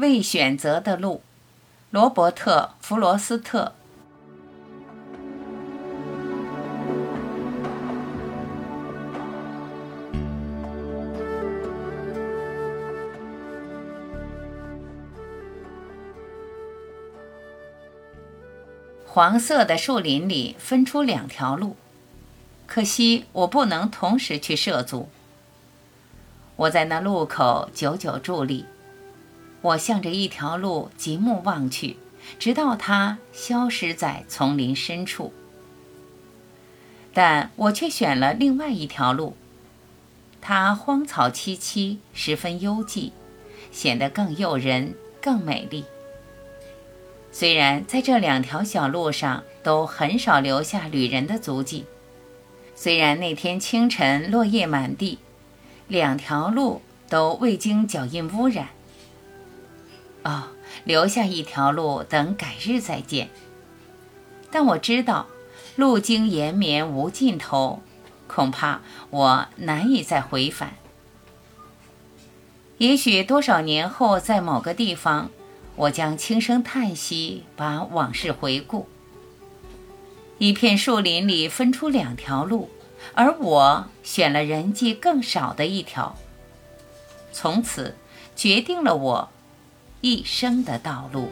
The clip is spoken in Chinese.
未选择的路，罗伯特·弗罗斯特。黄色的树林里分出两条路，可惜我不能同时去涉足。我在那路口久久伫立，我向着一条路极目望去，直到它消失在丛林深处。但我却选了另外一条路，它荒草萋萋，十分幽寂，显得更诱人、更美丽。虽然在这两条小路上都很少留下旅人的足迹，虽然那天清晨落叶满地，两条路都未经脚印污染。哦，留下一条路等改日再见。但我知道，路经延绵无尽头，恐怕我难以再回返。也许多少年后，在某个地方。我将轻声叹息，把往事回顾。一片树林里分出两条路，而我选了人迹更少的一条。从此，决定了我一生的道路。